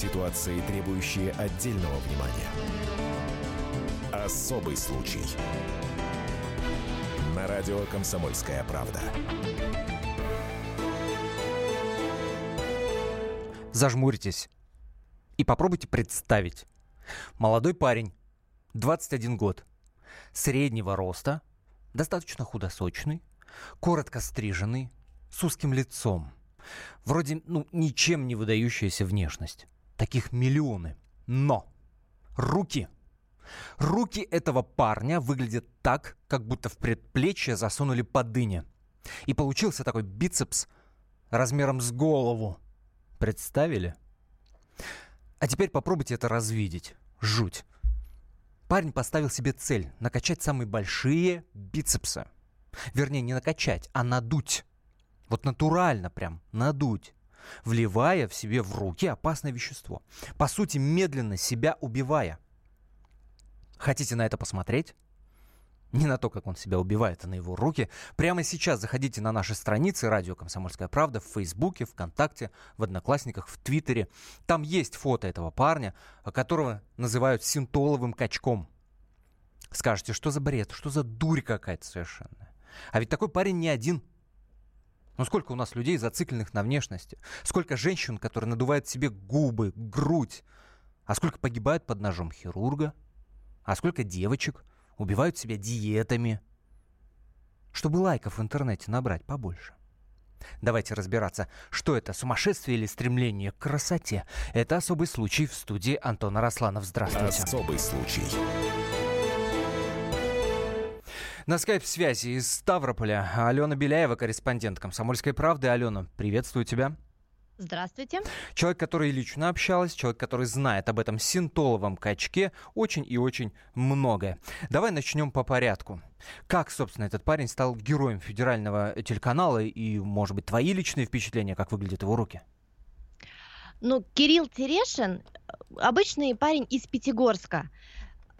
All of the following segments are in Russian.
Ситуации, требующие отдельного внимания. Особый случай. На радио «Комсомольская правда». Зажмуритесь и попробуйте представить. Молодой парень, 21 год, среднего роста, достаточно худосочный, коротко стриженный, с узким лицом. Вроде, ну, ничем не выдающаяся внешность. Таких миллионы. Но руки. Руки этого парня выглядят так, как будто в предплечье засунули по дыне. И получился такой бицепс размером с голову. Представили? А теперь попробуйте это развидеть. Жуть. Парень поставил себе цель – накачать самые большие бицепсы. Вернее, не накачать, а надуть. Вот натурально прям надуть вливая в себе в руки опасное вещество. По сути, медленно себя убивая. Хотите на это посмотреть? Не на то, как он себя убивает, а на его руки. Прямо сейчас заходите на наши страницы «Радио Комсомольская правда» в Фейсбуке, ВКонтакте, в Одноклассниках, в Твиттере. Там есть фото этого парня, которого называют синтоловым качком. Скажете, что за бред, что за дурь какая-то совершенно. А ведь такой парень не один. Ну сколько у нас людей зацикленных на внешности? Сколько женщин, которые надувают себе губы, грудь? А сколько погибают под ножом хирурга? А сколько девочек убивают себя диетами? Чтобы лайков в интернете набрать побольше. Давайте разбираться, что это, сумасшествие или стремление к красоте. Это особый случай в студии Антона Росланов. Здравствуйте. Особый случай. На скайп-связи из Ставрополя Алена Беляева, корреспондент «Комсомольской правды». Алена, приветствую тебя. Здравствуйте. Человек, который лично общалась, человек, который знает об этом синтоловом качке очень и очень многое. Давай начнем по порядку. Как, собственно, этот парень стал героем федерального телеканала и, может быть, твои личные впечатления, как выглядят его руки? Ну, Кирилл Терешин, обычный парень из Пятигорска.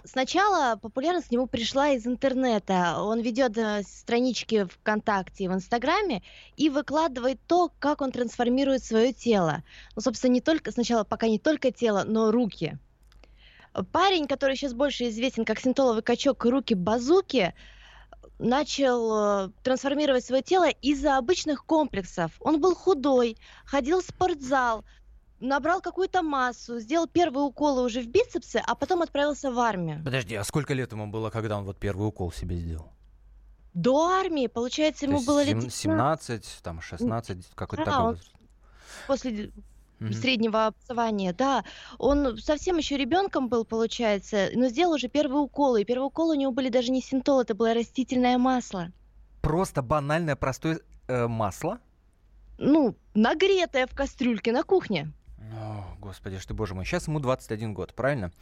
Сначала популярность к нему пришла из интернета. Он ведет э, странички ВКонтакте и в Инстаграме и выкладывает то, как он трансформирует свое тело. Ну, собственно, не только сначала, пока не только тело, но руки. Парень, который сейчас больше известен как синтоловый качок руки базуки, начал э, трансформировать свое тело из-за обычных комплексов. Он был худой, ходил в спортзал, набрал какую-то массу, сделал первые уколы уже в бицепсы, а потом отправился в армию. Подожди, а сколько лет ему было, когда он вот первый укол себе сделал? До армии, получается, ему было лет 17, там 16, какой-то да, такой возраст. После mm-hmm. среднего образования, да. Он совсем еще ребенком был, получается, но сделал уже первые уколы. И первые уколы у него были даже не синтол, это было растительное масло. Просто банальное простое э, масло? Ну, нагретое в кастрюльке на кухне. О, господи, что боже мой. Сейчас ему 21 год, правильно?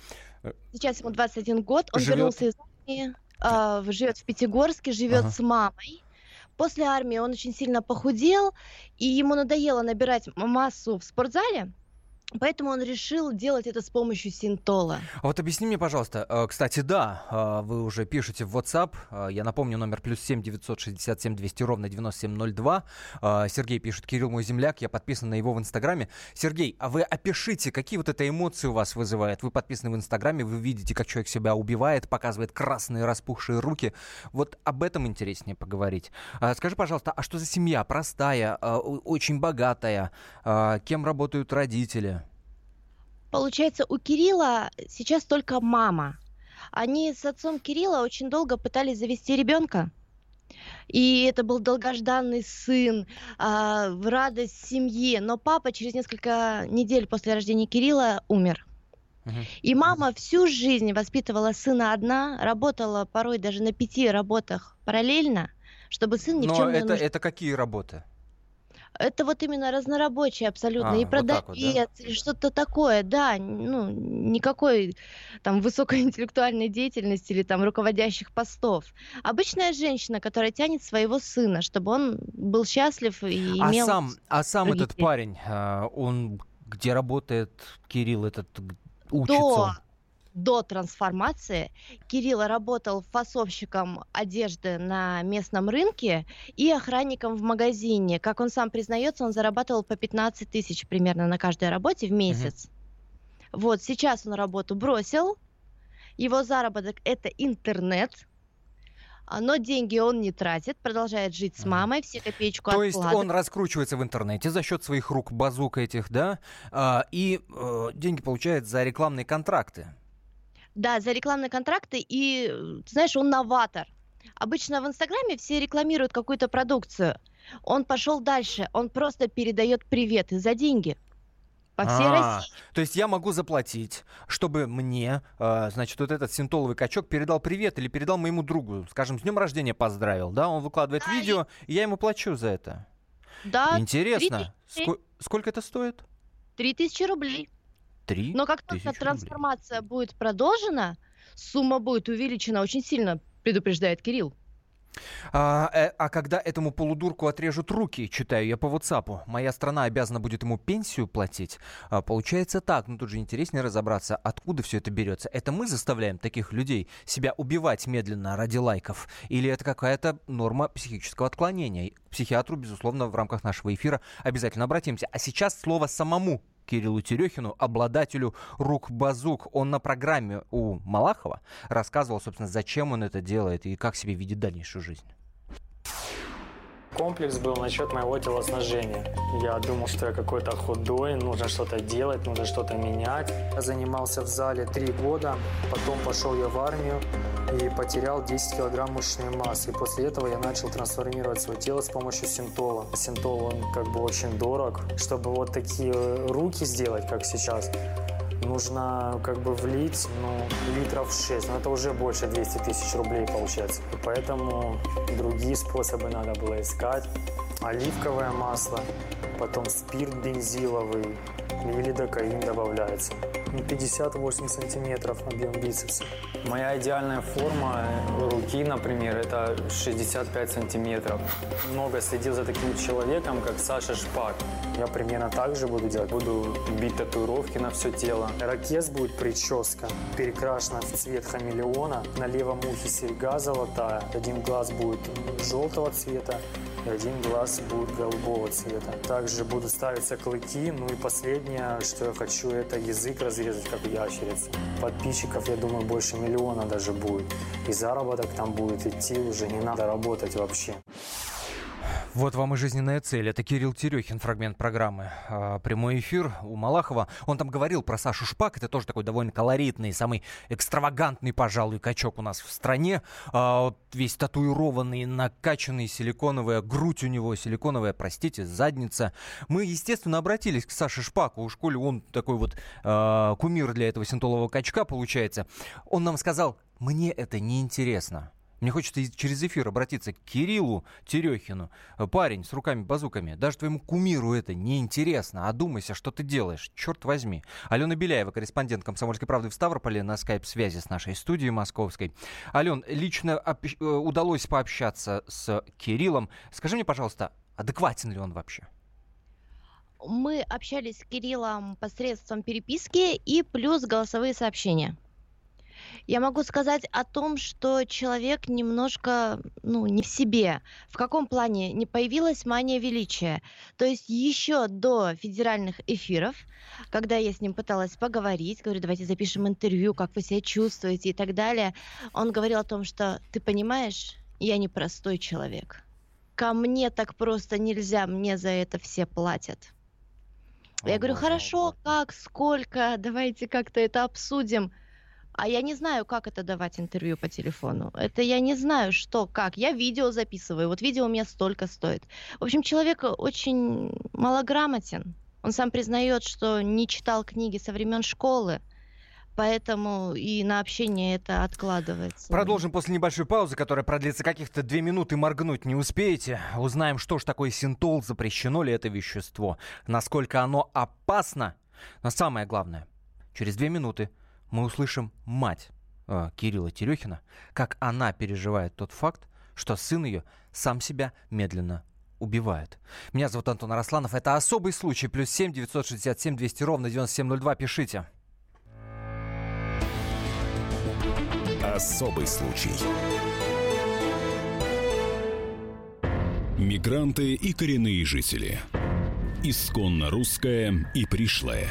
Э, Сейчас ему 21 год. Он живет... вернулся из армии, э, живет в Пятигорске, живет ага. с мамой. После армии он очень сильно похудел, и ему надоело набирать массу в спортзале. Поэтому он решил делать это с помощью синтола. А вот объясни мне, пожалуйста, э, кстати, да, э, вы уже пишете в WhatsApp, э, я напомню, номер плюс 7 967 200 ровно 9702. Сергей пишет, Кирилл мой земляк, я подписан на его в Инстаграме. Сергей, а вы опишите, какие вот это эмоции у вас вызывает? Вы подписаны в Инстаграме, вы видите, как человек себя убивает, показывает красные распухшие руки. Вот об этом интереснее поговорить. Скажи, пожалуйста, а что за семья? Простая, очень богатая? Кем работают родители? Получается, у Кирилла сейчас только мама. Они с отцом Кирилла очень долго пытались завести ребенка. И это был долгожданный сын, э, в радость семьи. Но папа через несколько недель после рождения Кирилла умер. И мама всю жизнь воспитывала сына одна, работала порой даже на пяти работах параллельно, чтобы сын ни Но в чем это, не нуждался. это какие работы? Это вот именно разнорабочий абсолютно. А, и продавец, вот вот, да? и что-то такое, да. Ну, никакой там высокоинтеллектуальной деятельности или там руководящих постов. Обычная женщина, которая тянет своего сына, чтобы он был счастлив и а имел... Сам, а сам этот парень, а, он где работает, Кирилл этот, учится? До до трансформации. Кирилл работал фасовщиком одежды на местном рынке и охранником в магазине. Как он сам признается, он зарабатывал по 15 тысяч примерно на каждой работе в месяц. Вот сейчас он работу бросил, его заработок это интернет, а, но деньги он не тратит, продолжает жить с мамой, все копеечку То есть он раскручивается в интернете за счет своих рук базук этих, да, а, и э, деньги получает за рекламные контракты. Да, за рекламные контракты, и, ты знаешь, он новатор. Обычно в Инстаграме все рекламируют какую-то продукцию. Он пошел дальше, он просто передает приветы за деньги по всей А-а-а. России. То есть я могу заплатить, чтобы мне, э, значит, вот этот синтоловый качок передал привет или передал моему другу, скажем, с днем рождения поздравил, да? Он выкладывает да, видео, и... и я ему плачу за это. Да. Интересно. Ск- сколько это стоит? Три тысячи рублей. Три. Но как только трансформация рублей. будет продолжена, сумма будет увеличена очень сильно, предупреждает Кирилл. А, э, а когда этому полудурку отрежут руки, читаю я по WhatsApp, моя страна обязана будет ему пенсию платить. А, получается так, ну тут же интереснее разобраться, откуда все это берется. Это мы заставляем таких людей себя убивать медленно ради лайков? Или это какая-то норма психического отклонения? К психиатру, безусловно, в рамках нашего эфира обязательно обратимся. А сейчас слово самому Кириллу Терехину, обладателю рук базук. Он на программе у Малахова рассказывал, собственно, зачем он это делает и как себе видит дальнейшую жизнь. Комплекс был насчет моего телосложения. Я думал, что я какой-то худой, нужно что-то делать, нужно что-то менять. Я занимался в зале три года, потом пошел я в армию и потерял 10 килограмм мышечной массы. И после этого я начал трансформировать свое тело с помощью синтола. Синтол, он как бы очень дорог. Чтобы вот такие руки сделать, как сейчас, нужно как бы влить ну, литров 6, но это уже больше 200 тысяч рублей получается. И поэтому другие способы надо было искать. Оливковое масло, потом спирт бензиловый или докаин добавляется. 58 ну, сантиметров объем бицепса. Моя идеальная форма руки, например, это 65 сантиметров. Много следил за таким человеком, как Саша Шпак. Я примерно так же буду делать. Буду бить татуировки на все тело. Ракес будет прическа, перекрашена в цвет хамелеона. На левом ухе серьга золотая. Один глаз будет желтого цвета, один глаз будет голубого цвета. Также будут ставиться клыки. Ну и последнее, что я хочу, это язык разрезать, как у ящерицы. Подписчиков, я думаю, больше миллиона даже будет. И заработок там будет идти, уже не надо работать вообще. Вот вам и жизненная цель. Это Кирилл Терехин, фрагмент программы. А, прямой эфир у Малахова. Он там говорил про Сашу Шпак. Это тоже такой довольно колоритный, самый экстравагантный, пожалуй, качок у нас в стране. А, вот весь татуированный, накачанный, силиконовая грудь у него, силиконовая, простите, задница. Мы, естественно, обратились к Саше Шпаку. У школе он такой вот а, кумир для этого синтолового качка получается. Он нам сказал, мне это не интересно. Мне хочется через эфир обратиться к Кириллу Терехину. Парень с руками-базуками. Даже твоему кумиру это неинтересно. Одумайся, что ты делаешь. Черт возьми. Алена Беляева, корреспондент «Комсомольской правды» в Ставрополе на скайп-связи с нашей студией московской. Ален, лично э, удалось пообщаться с Кириллом. Скажи мне, пожалуйста, адекватен ли он вообще? Мы общались с Кириллом посредством переписки и плюс голосовые сообщения. Я могу сказать о том, что человек немножко, ну, не в себе. В каком плане? Не появилась мания величия. То есть еще до федеральных эфиров, когда я с ним пыталась поговорить, говорю, давайте запишем интервью, как вы себя чувствуете и так далее, он говорил о том, что ты понимаешь, я не простой человек. Ко мне так просто нельзя, мне за это все платят. Я говорю, хорошо, как, сколько, давайте как-то это обсудим. А я не знаю, как это давать интервью по телефону. Это я не знаю, что, как. Я видео записываю. Вот видео у меня столько стоит. В общем, человек очень малограмотен. Он сам признает, что не читал книги со времен школы. Поэтому и на общение это откладывается. Продолжим после небольшой паузы, которая продлится каких-то две минуты, моргнуть не успеете. Узнаем, что ж такое синтол, запрещено ли это вещество, насколько оно опасно. Но самое главное, через две минуты мы услышим мать э, Кирилла Терехина, как она переживает тот факт, что сын ее сам себя медленно убивает. Меня зовут Антон Арасланов. Это особый случай. Плюс семь девятьсот шестьдесят семь двести ровно девяносто семь ноль два. Пишите. Особый случай. Мигранты и коренные жители. Исконно русская и пришлая.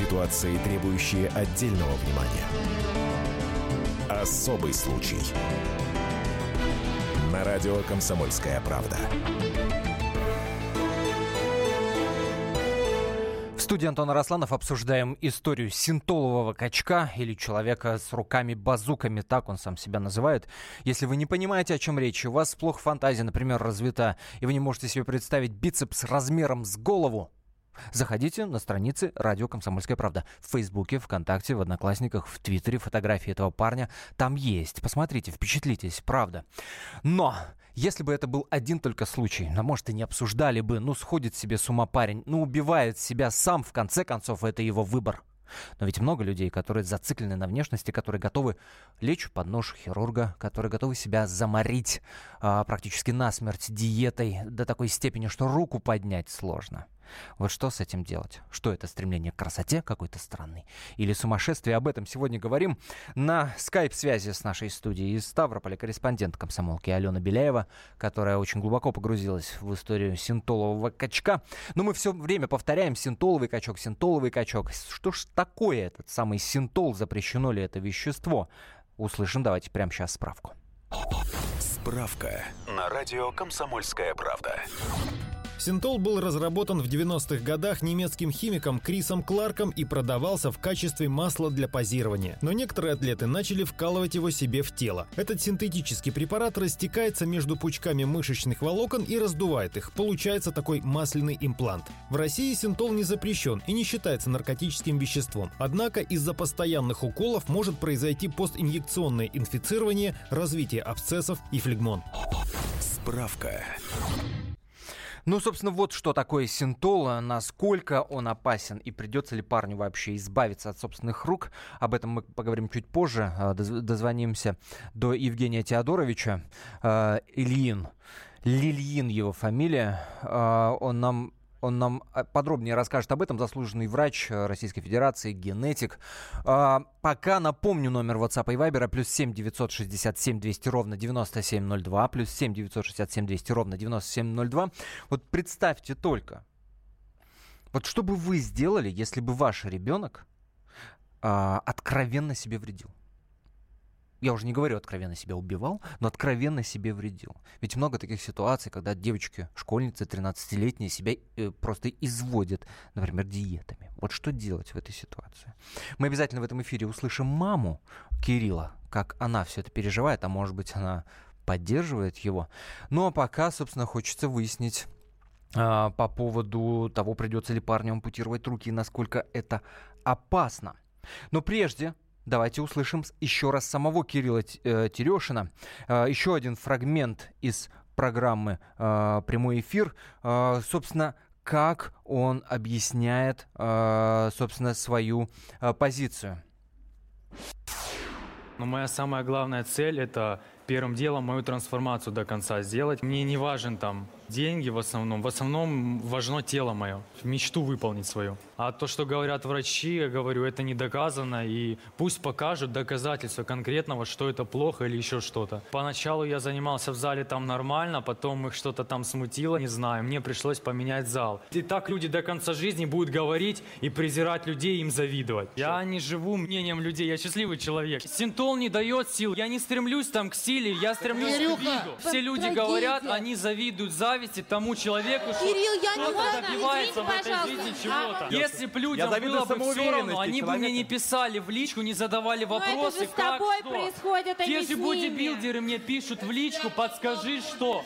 Ситуации, требующие отдельного внимания. Особый случай. На радио «Комсомольская правда». В студии Антон Арасланов обсуждаем историю синтолового качка или человека с руками-базуками, так он сам себя называет. Если вы не понимаете, о чем речь, у вас плохо фантазия, например, развита, и вы не можете себе представить бицепс размером с голову, Заходите на страницы радио «Комсомольская правда» в Фейсбуке, ВКонтакте, в Одноклассниках, в Твиттере. Фотографии этого парня там есть. Посмотрите, впечатлитесь, правда. Но если бы это был один только случай, ну, может, и не обсуждали бы, ну, сходит себе с ума парень, ну, убивает себя сам, в конце концов, это его выбор. Но ведь много людей, которые зациклены на внешности, которые готовы лечь под нож хирурга, которые готовы себя заморить а, практически насмерть диетой до такой степени, что руку поднять сложно. Вот что с этим делать? Что это стремление к красоте какой-то странный? Или сумасшествие? Об этом сегодня говорим на скайп-связи с нашей студией из Ставрополя корреспондент комсомолки Алена Беляева, которая очень глубоко погрузилась в историю синтолового качка. Но мы все время повторяем синтоловый качок, синтоловый качок. Что ж такое этот самый синтол? Запрещено ли это вещество? Услышим, давайте прямо сейчас справку. Справка на радио «Комсомольская правда». Синтол был разработан в 90-х годах немецким химиком Крисом Кларком и продавался в качестве масла для позирования. Но некоторые атлеты начали вкалывать его себе в тело. Этот синтетический препарат растекается между пучками мышечных волокон и раздувает их. Получается такой масляный имплант. В России синтол не запрещен и не считается наркотическим веществом. Однако из-за постоянных уколов может произойти постинъекционное инфицирование, развитие абсцессов и флегмон. Справка. Ну, собственно, вот что такое синтол, насколько он опасен и придется ли парню вообще избавиться от собственных рук. Об этом мы поговорим чуть позже. А, дозвонимся до Евгения Теодоровича. А, Ильин. Лильин его фамилия. А, он нам он нам э, подробнее расскажет об этом. Заслуженный врач э, Российской Федерации, генетик. А, пока напомню номер WhatsApp и Viber. Плюс 7 967 200 ровно 9702. Плюс 7 967 200 ровно 9702. Вот представьте только. Вот что бы вы сделали, если бы ваш ребенок а, откровенно себе вредил? Я уже не говорю откровенно себя убивал, но откровенно себе вредил. Ведь много таких ситуаций, когда девочки, школьницы 13-летние себя э, просто изводят, например, диетами. Вот что делать в этой ситуации? Мы обязательно в этом эфире услышим маму Кирилла, как она все это переживает, а может быть она поддерживает его. Ну а пока, собственно, хочется выяснить э, по поводу того, придется ли парню ампутировать руки и насколько это опасно. Но прежде Давайте услышим еще раз самого Кирилла э, Терешина. Э, еще один фрагмент из программы э, «Прямой эфир». Собственно, как он объясняет, собственно, свою позицию. Но моя самая главная цель – это первым делом мою трансформацию до конца сделать. Мне не важен там деньги в основном. В основном важно тело мое, мечту выполнить свою. А то, что говорят врачи, я говорю, это не доказано. И пусть покажут доказательства конкретного, что это плохо или еще что-то. Поначалу я занимался в зале там нормально, потом их что-то там смутило, не знаю. Мне пришлось поменять зал. И так люди до конца жизни будут говорить и презирать людей, им завидовать. Я не живу мнением людей, я счастливый человек. Синтол не дает сил, я не стремлюсь там к силе, я стремлюсь Кирюха, к виду. Все люди говорят, они завидуют зависти тому человеку, что Кирилл, я не кто-то добивается в этой жизни чего-то. Если бы людям было бы все равно, они бы мне не писали в личку, не задавали вопросы, Но это же с как тобой что. происходит, а не с бодибилдеры мне пишут в личку, подскажи что.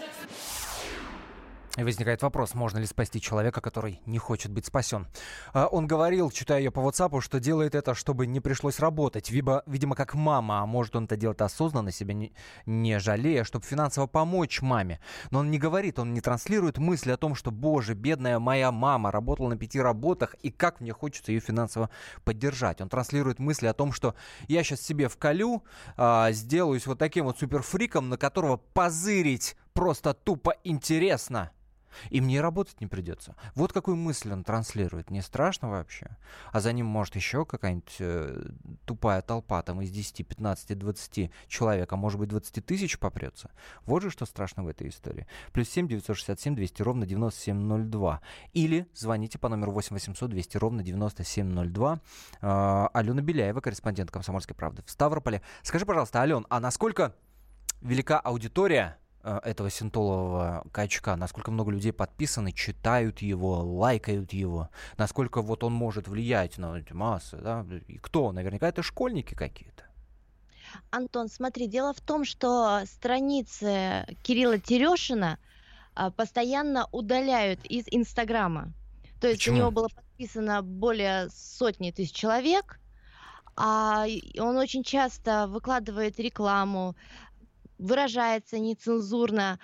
Возникает вопрос, можно ли спасти человека, который не хочет быть спасен. А, он говорил, читая ее по WhatsApp, что делает это, чтобы не пришлось работать. Видимо, видимо как мама, а может он это делает осознанно, себя не, не жалея, чтобы финансово помочь маме. Но он не говорит, он не транслирует мысли о том, что, боже, бедная моя мама работала на пяти работах, и как мне хочется ее финансово поддержать. Он транслирует мысли о том, что я сейчас себе вколю, а, сделаюсь вот таким вот суперфриком, на которого позырить просто тупо интересно. И мне работать не придется. Вот какую мысль он транслирует. Не страшно вообще? А за ним, может, еще какая-нибудь э, тупая толпа там из 10, 15, 20 человек, а может быть 20 тысяч попрется. Вот же что страшно в этой истории. Плюс 7 967 200 ровно 9702. Или звоните по номеру 8 800 200 ровно 9702. Э, Алена Беляева, корреспондент «Комсомольской правды» в Ставрополе. Скажи, пожалуйста, Ален, а насколько велика аудитория этого синтолового качка, насколько много людей подписаны, читают его, лайкают его, насколько вот он может влиять на эти массы, да, и кто? Наверняка это школьники какие-то. Антон, смотри, дело в том, что страницы Кирилла Терешина а, постоянно удаляют из Инстаграма. То есть Почему? у него было подписано более сотни тысяч человек, а он очень часто выкладывает рекламу, выражается нецензурно.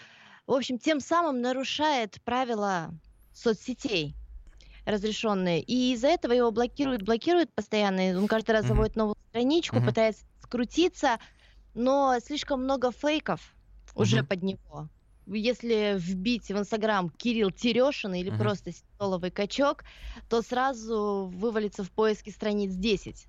В общем, тем самым нарушает правила соцсетей разрешенные. И из-за этого его блокируют, блокируют постоянно. Он каждый раз заводит новую страничку, mm-hmm. пытается скрутиться, но слишком много фейков mm-hmm. уже под него. Если вбить в Инстаграм Кирилл Терешин или mm-hmm. просто столовый качок, то сразу вывалится в поиске страниц 10.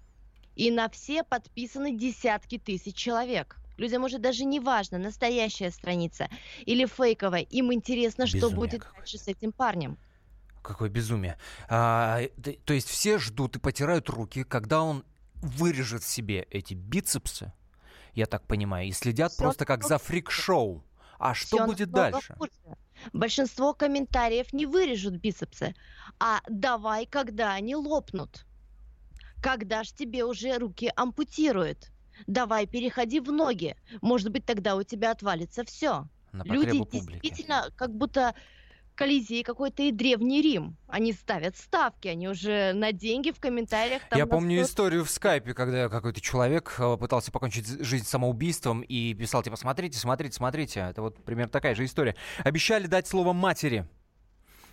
И на все подписаны десятки тысяч человек. Людям уже даже не важно, настоящая страница или фейковая. Им интересно, Безумие что будет дальше с этим парнем. Какое безумие. А, то есть все ждут и потирают руки, когда он вырежет себе эти бицепсы, я так понимаю, и следят Все просто как за фрик-шоу. А что Все будет дальше? Хуже. Большинство комментариев не вырежут бицепсы, а давай, когда они лопнут. Когда ж тебе уже руки ампутируют? Давай переходи в ноги. Может быть, тогда у тебя отвалится все. Люди публики. действительно как будто Колизей какой-то и Древний Рим. Они ставят ставки, они уже на деньги в комментариях. Там Я помню 100... историю в скайпе, когда какой-то человек э, пытался покончить жизнь самоубийством и писал, типа, смотрите, смотрите, смотрите. Это вот примерно такая же история. Обещали дать слово матери.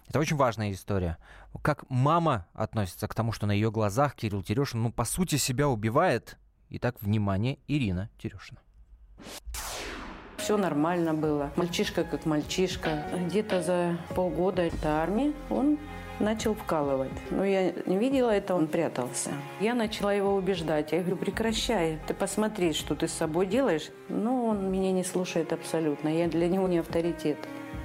Это очень важная история. Как мама относится к тому, что на ее глазах Кирилл Терешин, ну, по сути, себя убивает, Итак, внимание, Ирина Терешина. Все нормально было. Мальчишка как мальчишка. Где-то за полгода до армии он начал вкалывать. Но я не видела это, он прятался. Я начала его убеждать. Я говорю, прекращай, ты посмотри, что ты с собой делаешь. Но он меня не слушает абсолютно. Я для него не авторитет.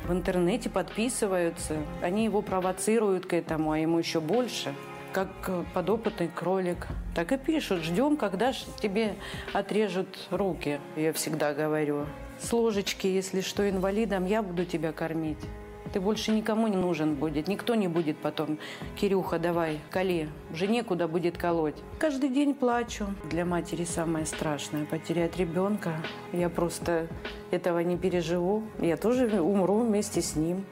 В интернете подписываются, они его провоцируют к этому, а ему еще больше как подопытный кролик. Так и пишут, ждем, когда же тебе отрежут руки, я всегда говорю. С ложечки, если что, инвалидом, я буду тебя кормить. Ты больше никому не нужен будет. Никто не будет потом, Кирюха, давай, коли. Уже некуда будет колоть. Каждый день плачу. Для матери самое страшное – потерять ребенка. Я просто этого не переживу. Я тоже умру вместе с ним.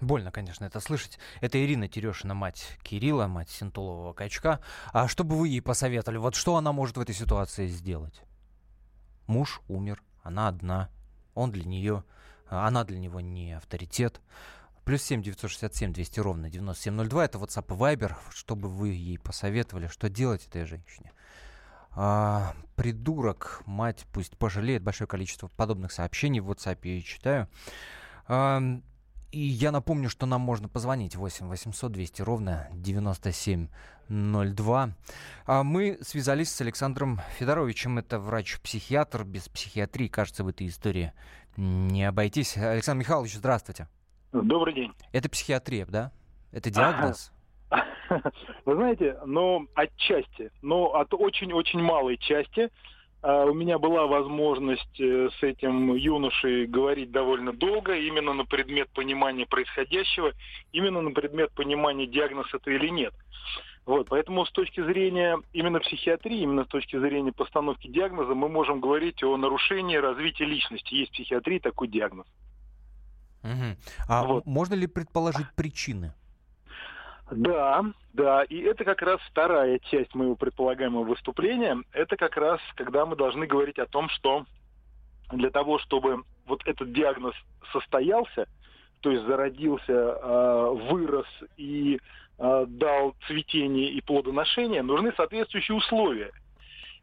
Больно, конечно, это слышать. Это Ирина Терешина, мать Кирилла, мать синтолового качка. А что бы вы ей посоветовали? Вот что она может в этой ситуации сделать? Муж умер, она одна, он для нее, она для него не авторитет. Плюс 7 967 200 ровно 9702. Это WhatsApp Viber. Что бы вы ей посоветовали? Что делать этой женщине? А, придурок, мать, пусть пожалеет. Большое количество подобных сообщений в WhatsApp я читаю. И я напомню, что нам можно позвонить 8 800 200 ровно 9702. А мы связались с Александром Федоровичем. Это врач-психиатр. Без психиатрии, кажется, в этой истории не обойтись. Александр Михайлович, здравствуйте. Добрый день. Это психиатрия, да? Это диагноз? Вы знаете, ну, отчасти, но от очень-очень малой части – у меня была возможность э, с этим юношей говорить довольно долго, именно на предмет понимания происходящего, именно на предмет понимания, диагноз это или нет. Вот, поэтому с точки зрения именно психиатрии, именно с точки зрения постановки диагноза, мы можем говорить о нарушении развития личности. Есть в психиатрии такой диагноз. Угу. А вот. можно ли предположить причины? Да, да, и это как раз вторая часть моего предполагаемого выступления. Это как раз, когда мы должны говорить о том, что для того, чтобы вот этот диагноз состоялся, то есть зародился, э, вырос и э, дал цветение и плодоношение, нужны соответствующие условия.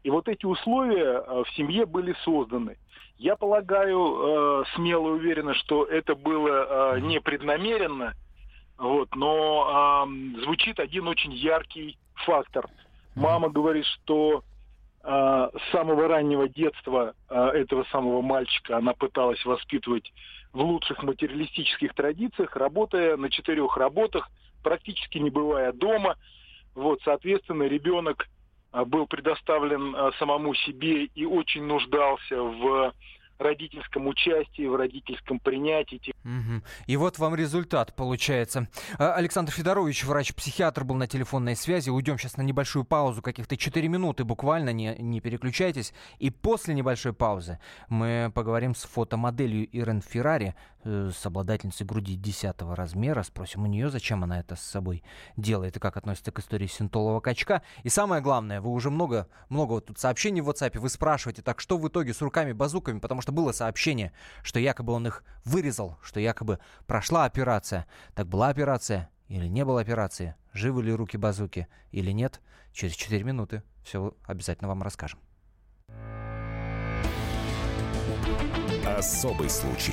И вот эти условия э, в семье были созданы. Я полагаю, смело уверена, что это было непреднамеренно, вот, но звучит один очень яркий фактор. Мама говорит, что с самого раннего детства этого самого мальчика она пыталась воспитывать в лучших материалистических традициях, работая на четырех работах, практически не бывая дома. Вот, соответственно, ребенок а, был предоставлен самому себе и очень нуждался в родительском участии, в родительском принятии. Угу. И вот вам результат получается. А, Александр Федорович, врач-психиатр, был на телефонной связи. Уйдем сейчас на небольшую паузу, каких-то 4 минуты буквально, не, не переключайтесь. И после небольшой паузы мы поговорим с фотомоделью Ирен Феррари, э, с обладательницей груди 10 размера. Спросим у нее, зачем она это с собой делает и как относится к истории синтолового качка. И самое главное, вы уже много, много вот тут сообщений в WhatsApp, вы спрашиваете, так что в итоге с руками-базуками, потому что что было сообщение, что якобы он их вырезал, что якобы прошла операция. Так была операция или не было операции? Живы ли руки-базуки или нет? Через 4 минуты все обязательно вам расскажем. Особый случай.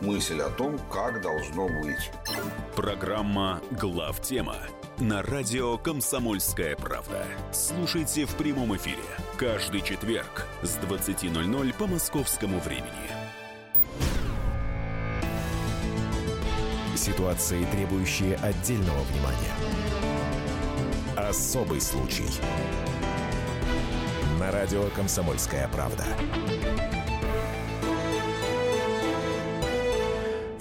мысль о том, как должно быть. Программа «Главтема» на радио «Комсомольская правда». Слушайте в прямом эфире каждый четверг с 20.00 по московскому времени. Ситуации, требующие отдельного внимания. Особый случай. На радио «Комсомольская правда».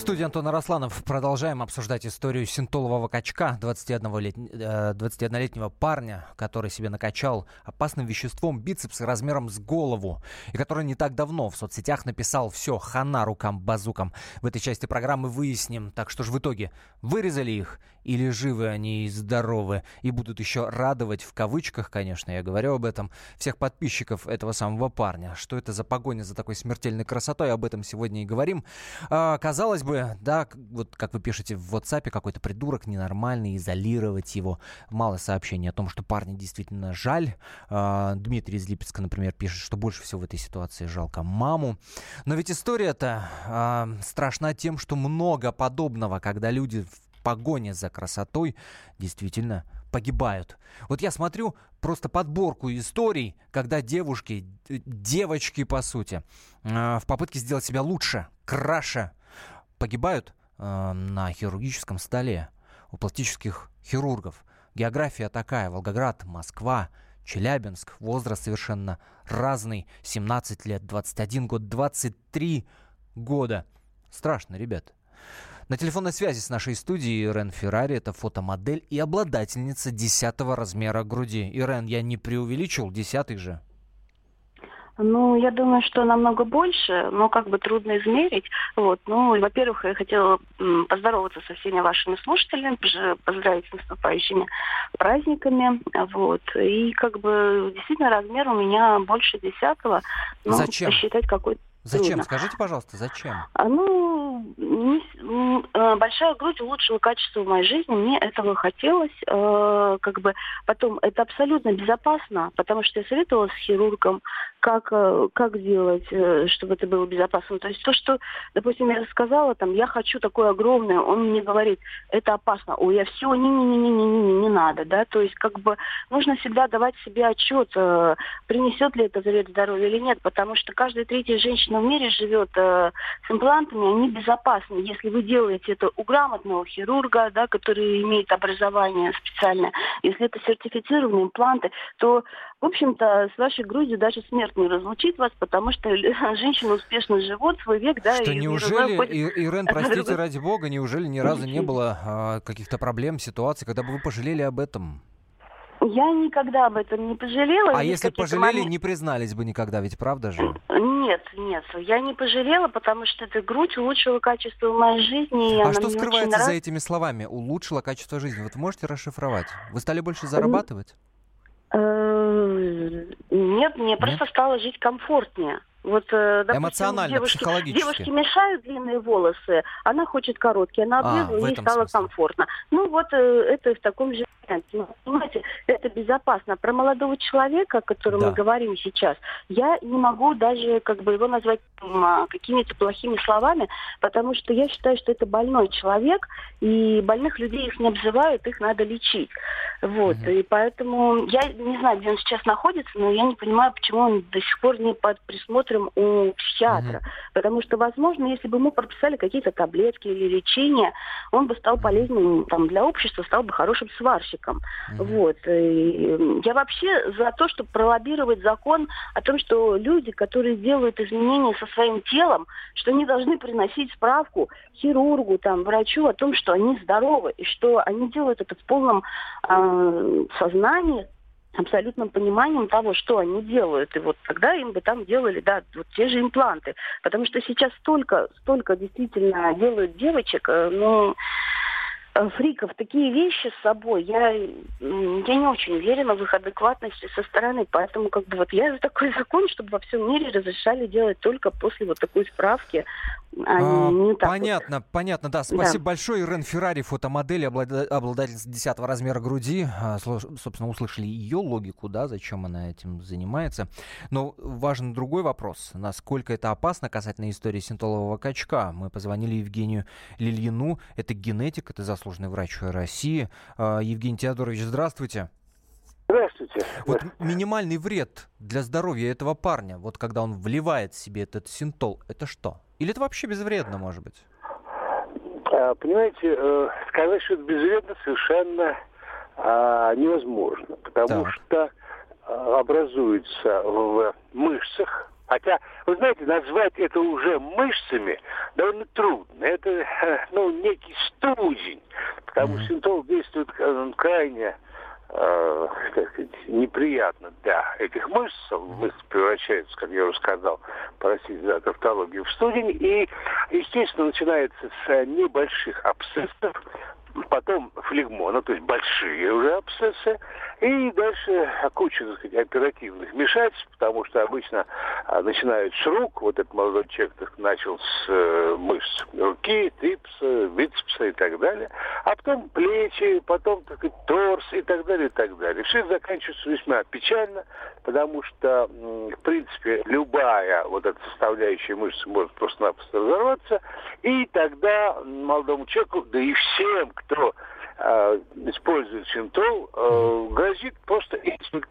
Студии Антон Арасланов. Продолжаем обсуждать историю синтолового качка, 21-летнего э, парня, который себе накачал опасным веществом бицепс размером с голову, и который не так давно в соцсетях написал «все, хана рукам-базукам». В этой части программы выясним, так что же в итоге, вырезали их или живы они и здоровы, и будут еще радовать, в кавычках, конечно, я говорю об этом, всех подписчиков этого самого парня. Что это за погоня за такой смертельной красотой, об этом сегодня и говорим. А, казалось бы, да, вот как вы пишете в WhatsApp, какой-то придурок ненормальный, изолировать его. Мало сообщений о том, что парня действительно жаль. А, Дмитрий из Липецка, например, пишет, что больше всего в этой ситуации жалко маму. Но ведь история-то а, страшна тем, что много подобного, когда люди погоне за красотой действительно погибают. Вот я смотрю просто подборку историй, когда девушки, девочки по сути, э, в попытке сделать себя лучше, краше, погибают э, на хирургическом столе у пластических хирургов. География такая, Волгоград, Москва, Челябинск, возраст совершенно разный, 17 лет, 21 год, 23 года. Страшно, ребят. На телефонной связи с нашей студией Ирен Феррари, это фотомодель и обладательница десятого размера груди. Ирен, я не преувеличил, десятый же. Ну, я думаю, что намного больше, но как бы трудно измерить. Вот. Ну, во-первых, я хотела поздороваться со всеми вашими слушателями, поздравить с наступающими праздниками. Вот. И как бы действительно размер у меня больше десятого. Ну, Зачем? Посчитать какой-то Зачем? Трудно. Скажите, пожалуйста, зачем? А, ну, не, э, большая грудь улучшила качество моей жизни, мне этого хотелось. Э, как бы потом это абсолютно безопасно, потому что я советовала с хирургом, как, э, как делать, э, чтобы это было безопасно. То есть то, что, допустим, я рассказала, там, я хочу такое огромное, он мне говорит, это опасно, ой, я все, не-не-не-не-не-не, не надо, да, то есть как бы нужно всегда давать себе отчет, э, принесет ли это завет здоровья или нет, потому что каждая третья женщина в мире живет с имплантами, они безопасны. Если вы делаете это у грамотного хирурга, да, который имеет образование специальное, если это сертифицированные импланты, то, в общем-то, с вашей грудью даже смерть не разлучит вас, потому что женщина успешно живут свой век, да. Что и неужели. И, Ирен, простите ради бога, неужели ни разу не было а, каких-то проблем, ситуаций, когда бы вы пожалели об этом? Я никогда об этом не пожалела. А если пожалели, момент... не признались бы никогда, ведь правда же? Нет, нет, я не пожалела, потому что эта грудь улучшила качество моей жизни. а что скрывается за этими словами? Улучшила качество жизни. Вот можете расшифровать? Вы стали больше зарабатывать? Э, нет, мне просто стало жить комфортнее. Вот, э, допустим, Эмоционально, девушки, психологически. Девушки мешают длинные волосы, она хочет короткие, она а, обрезала, а, ей стало смысле. комфортно. Ну вот э, это в таком же варианте. Ну, понимаете, это безопасно. Про молодого человека, о котором да. мы говорим сейчас, я не могу даже как бы его назвать а, какими-то плохими словами, потому что я считаю, что это больной человек, и больных людей их не обзывают, их надо лечить. Вот, угу. и поэтому я не знаю, где он сейчас находится, но я не понимаю, почему он до сих пор не под присмотром у психиатра. Угу. Потому что, возможно, если бы ему прописали какие-то таблетки или лечение, он бы стал полезным там, для общества, стал бы хорошим сварщиком. Угу. Вот. И я вообще за то, чтобы пролоббировать закон о том, что люди, которые делают изменения со своим телом, что они должны приносить справку хирургу, там, врачу о том, что они здоровы, и что они делают это в полном э, сознании, абсолютным пониманием того, что они делают. И вот тогда им бы там делали, да, вот те же импланты. Потому что сейчас столько, столько действительно делают девочек, э, ну, фриков такие вещи с собой, я, я не очень уверена в их адекватности со стороны. Поэтому как бы вот я за такой закон, чтобы во всем мире разрешали делать только после вот такой справки. А, а, не так понятно, вот. понятно, да. Спасибо да. большое. Ирен Феррари, фотомодель, обладательница 10 размера груди. А, собственно, услышали ее логику, да, зачем она этим занимается. Но важен другой вопрос. Насколько это опасно касательно истории синтолового качка. Мы позвонили Евгению Лильину. Это генетик, это заслуженный заслуженный врач России. А, Евгений Теодорович, здравствуйте. Здравствуйте. Вот минимальный вред для здоровья этого парня, вот когда он вливает себе этот синтол, это что? Или это вообще безвредно, может быть? А, понимаете, э, сказать, что это безвредно, совершенно а, невозможно, потому так. что образуется в мышцах Хотя, вы знаете, назвать это уже мышцами довольно трудно. Это, э, ну, некий студень, потому что синтол действует э, крайне э, как неприятно для этих мышц. Мышцы превращаются, как я уже сказал, простите за тавтологию, в студень. И, естественно, начинается с небольших абсцессов, потом флегмона, то есть большие уже абсцессы, и дальше куча, так сказать, оперативных вмешательств, потому что обычно а, начинают с рук, вот этот молодой человек так, начал с э, мышц руки, трипса, бицепса и так далее, а потом плечи, потом так сказать, торс и так далее, и так далее. Все заканчивается весьма печально, потому что, в принципе, любая вот эта составляющая мышцы может просто-напросто разорваться, и тогда молодому человеку, да и всем, кто э, использует синтол, э, грозит просто инсульт.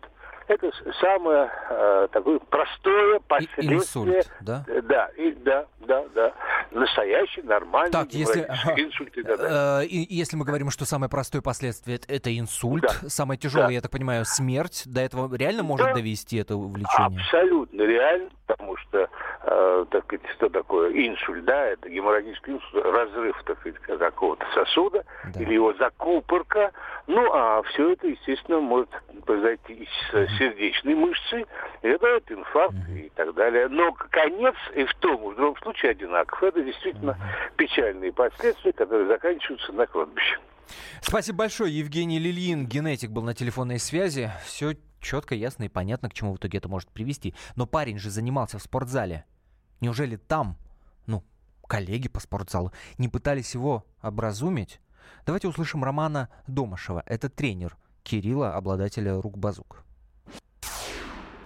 Это самое э, такое простое последствие. Инсульт, да? Э, да, и, да, да, да. Настоящий, нормальный так, если, инсульт и так далее. Э, и, если мы говорим, что самое простое последствие это инсульт, да. самое тяжелое, да. я так понимаю, смерть, до этого реально может да. довести это увлечение? Абсолютно реально, потому что, э, так сказать, что такое инсульт, да, это геморрагический инсульт, разрыв, так сказать, какого-то сосуда, да. или его закупорка, ну, а все это, естественно, может произойти из mm сердечной мышцы, и это инфаркт и так далее. Но конец и в том, и в другом случае одинаков. Это действительно печальные последствия, которые заканчиваются на кладбище. Спасибо большое. Евгений Лильин, генетик, был на телефонной связи. Все четко, ясно и понятно, к чему в итоге это может привести. Но парень же занимался в спортзале. Неужели там, ну, коллеги по спортзалу, не пытались его образумить? Давайте услышим Романа Домашева. Это тренер Кирилла, обладателя рук базук.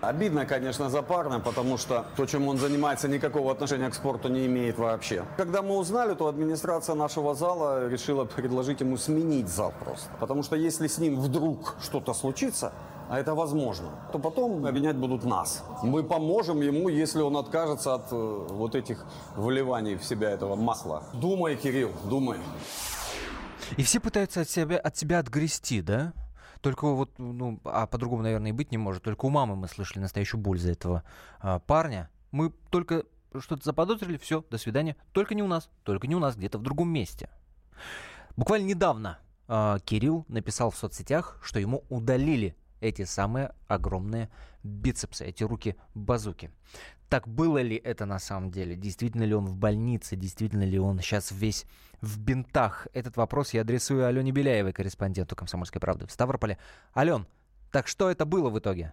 Обидно, конечно, за парня, потому что то, чем он занимается, никакого отношения к спорту не имеет вообще. Когда мы узнали, то администрация нашего зала решила предложить ему сменить зал просто. Потому что если с ним вдруг что-то случится, а это возможно, то потом обвинять будут нас. Мы поможем ему, если он откажется от э, вот этих вливаний в себя этого масла. Думай, Кирилл, думай. И все пытаются от себя, от себя отгрести, да? Только вот, ну, а по-другому, наверное, и быть не может. Только у мамы мы слышали настоящую боль за этого а, парня. Мы только что-то заподозрили, все, до свидания. Только не у нас, только не у нас, где-то в другом месте. Буквально недавно э, Кирилл написал в соцсетях, что ему удалили эти самые огромные бицепсы, эти руки-базуки. Так было ли это на самом деле? Действительно ли он в больнице? Действительно ли он сейчас весь в бинтах? Этот вопрос я адресую Алене Беляевой, корреспонденту «Комсомольской правды» в Ставрополе. Ален, так что это было в итоге?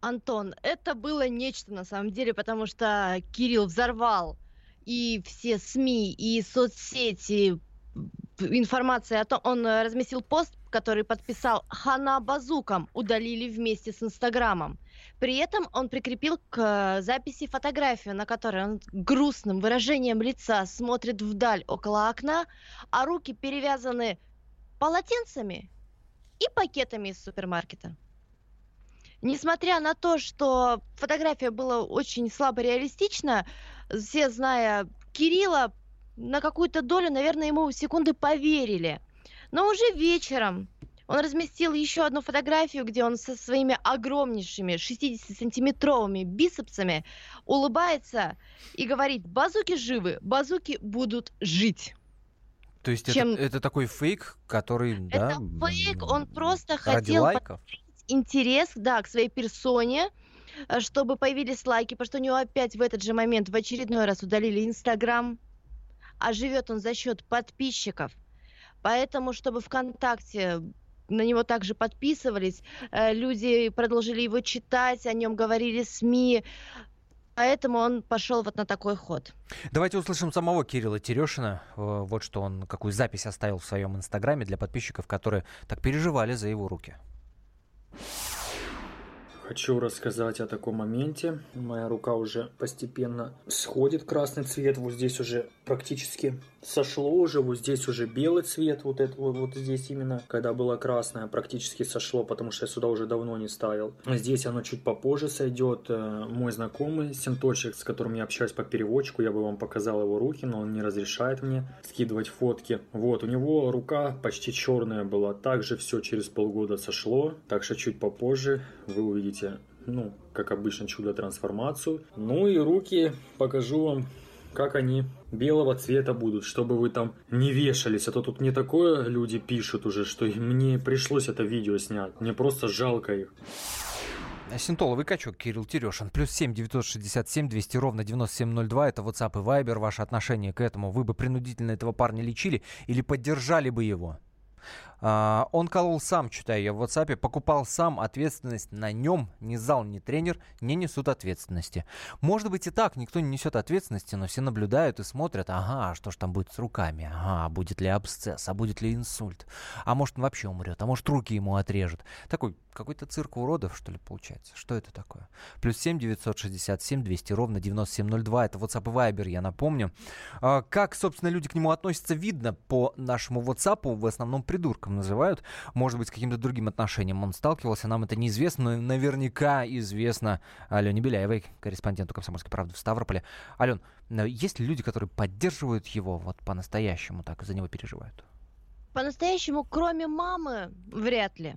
Антон, это было нечто на самом деле, потому что Кирилл взорвал и все СМИ, и соцсети, информация о том, он разместил пост, который подписал Хана Базуком, удалили вместе с Инстаграмом. При этом он прикрепил к записи фотографию, на которой он грустным выражением лица смотрит вдаль около окна, а руки перевязаны полотенцами и пакетами из супермаркета. Несмотря на то, что фотография была очень слабо реалистична, все, зная Кирилла, на какую-то долю, наверное, ему секунды поверили. Но уже вечером он разместил еще одну фотографию, где он со своими огромнейшими 60-сантиметровыми бицепсами улыбается и говорит, базуки живы, базуки будут жить. То есть Чем... это, это такой фейк, который, это да, фейк, он просто хотел лайков? интерес, да, к своей персоне, э, чтобы появились лайки, потому что у него опять в этот же момент в очередной раз удалили Инстаграм, а живет он за счет подписчиков. Поэтому, чтобы ВКонтакте на него также подписывались, э, люди продолжили его читать, о нем говорили СМИ, Поэтому он пошел вот на такой ход. Давайте услышим самого Кирилла Терешина. Э, вот что он, какую запись оставил в своем инстаграме для подписчиков, которые так переживали за его руки. Хочу рассказать о таком моменте. Моя рука уже постепенно сходит красный цвет. Вот здесь уже практически сошло уже. Вот здесь уже белый цвет. Вот это вот, вот здесь именно, когда было красное, практически сошло, потому что я сюда уже давно не ставил. Здесь оно чуть попозже сойдет. Э, мой знакомый, синточек, с которым я общаюсь по переводчику, я бы вам показал его руки, но он не разрешает мне скидывать фотки. Вот, у него рука почти черная была. Также все через полгода сошло. Так что чуть попозже вы увидите ну, как обычно, чудо-трансформацию. Ну и руки покажу вам, как они белого цвета будут, чтобы вы там не вешались. А то тут не такое люди пишут уже, что мне пришлось это видео снять. Мне просто жалко их. Синтоловый качок Кирилл Терешин. Плюс семь девятьсот шестьдесят семь двести ровно девяносто семь ноль два. Это WhatsApp и Viber. Ваше отношение к этому. Вы бы принудительно этого парня лечили или поддержали бы его? А, он колол сам, читаю я в WhatsApp, покупал сам, ответственность на нем, ни зал, ни тренер не несут ответственности. Может быть и так, никто не несет ответственности, но все наблюдают и смотрят, ага, что ж там будет с руками, ага, будет ли абсцесс, а будет ли инсульт, а может он вообще умрет, а может руки ему отрежут. Такой какой-то цирк уродов, что ли, получается? Что это такое? Плюс 7 967 200 ровно 9702, это WhatsApp и Viber, я напомню. А, как, собственно, люди к нему относятся, видно по нашему WhatsApp, в основном придуркам человеком называют. Может быть, с каким-то другим отношением он сталкивался. Нам это неизвестно, но наверняка известно Алене Беляевой, корреспонденту «Комсомольской правды» в Ставрополе. Ален, э, есть ли люди, которые поддерживают его вот по-настоящему, так за него переживают? По-настоящему, кроме мамы, вряд ли.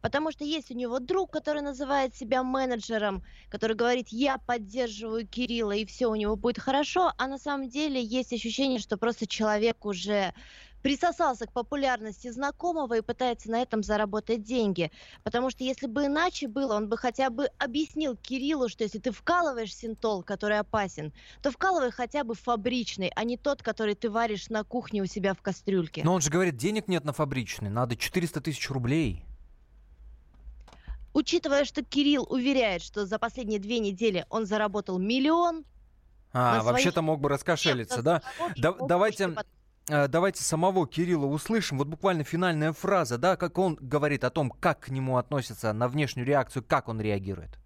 Потому что есть у него друг, который называет себя менеджером, который говорит, я поддерживаю Кирилла, и все у него будет хорошо. А на самом деле есть ощущение, что просто человек уже присосался к популярности знакомого и пытается на этом заработать деньги. Потому что если бы иначе было, он бы хотя бы объяснил Кириллу, что если ты вкалываешь синтол, который опасен, то вкалывай хотя бы фабричный, а не тот, который ты варишь на кухне у себя в кастрюльке. Но он же говорит, денег нет на фабричный, надо 400 тысяч рублей. Учитывая, что Кирилл уверяет, что за последние две недели он заработал миллион, а, вообще-то мог бы раскошелиться, да? да давайте, давайте самого Кирилла услышим. Вот буквально финальная фраза, да, как он говорит о том, как к нему относятся на внешнюю реакцию, как он реагирует.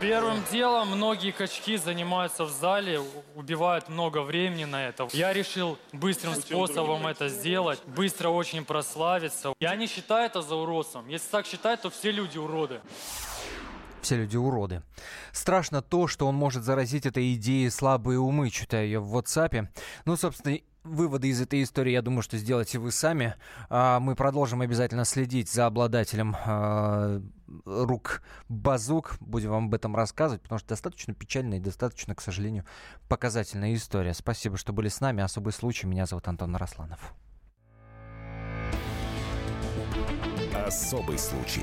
Первым делом многие качки занимаются в зале, убивают много времени на это. Я решил быстрым способом это сделать, быстро очень прославиться. Я не считаю это за уродством. Если так считать, то все люди уроды. Все люди уроды. Страшно то, что он может заразить этой идеей слабые умы, читая ее в WhatsApp. Ну, собственно, выводы из этой истории, я думаю, что сделаете вы сами. А мы продолжим обязательно следить за обладателем э, рук базук. Будем вам об этом рассказывать, потому что достаточно печальная и достаточно, к сожалению, показательная история. Спасибо, что были с нами. Особый случай. Меня зовут Антон Росланов. Особый случай.